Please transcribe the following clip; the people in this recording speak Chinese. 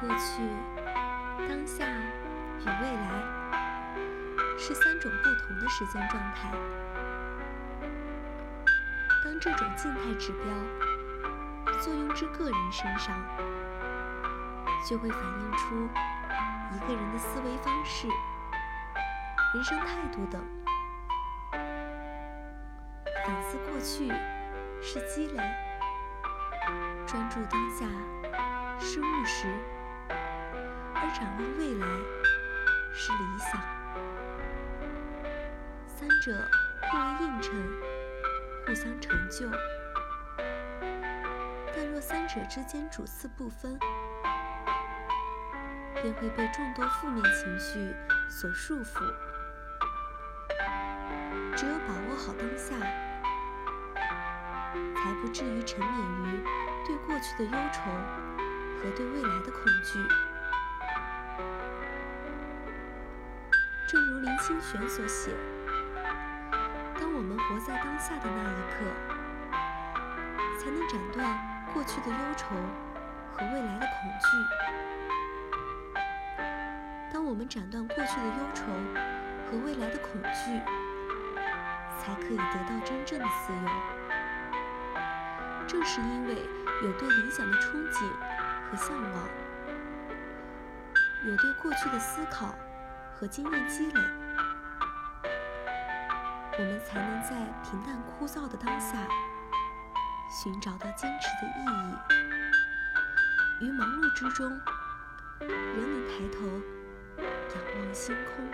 过去、当下与未来是三种不同的时间状态。当这种静态指标作用至个人身上，就会反映出一个人的思维方式、人生态度等。反思过去是积累，专注当下是务实，展望未来是理想。三者互为映衬，互相成就。但若三者之间主次不分，便会被众多负面情绪所束缚。只有把握好当下，才不至于沉湎于对过去的忧愁和对未来的恐惧。正如林清玄所写：“当我们活在当下的那一刻，才能斩断过去的忧愁和未来的恐惧。当我们斩断过去的忧愁和未来的恐惧，才可以得到真正的自由。正是因为有对理想的憧憬和向往，有对过去的思考和经验积累，我们才能在平淡枯燥的当下，寻找到坚持的意义。于忙碌之中，仍能抬头仰望星空。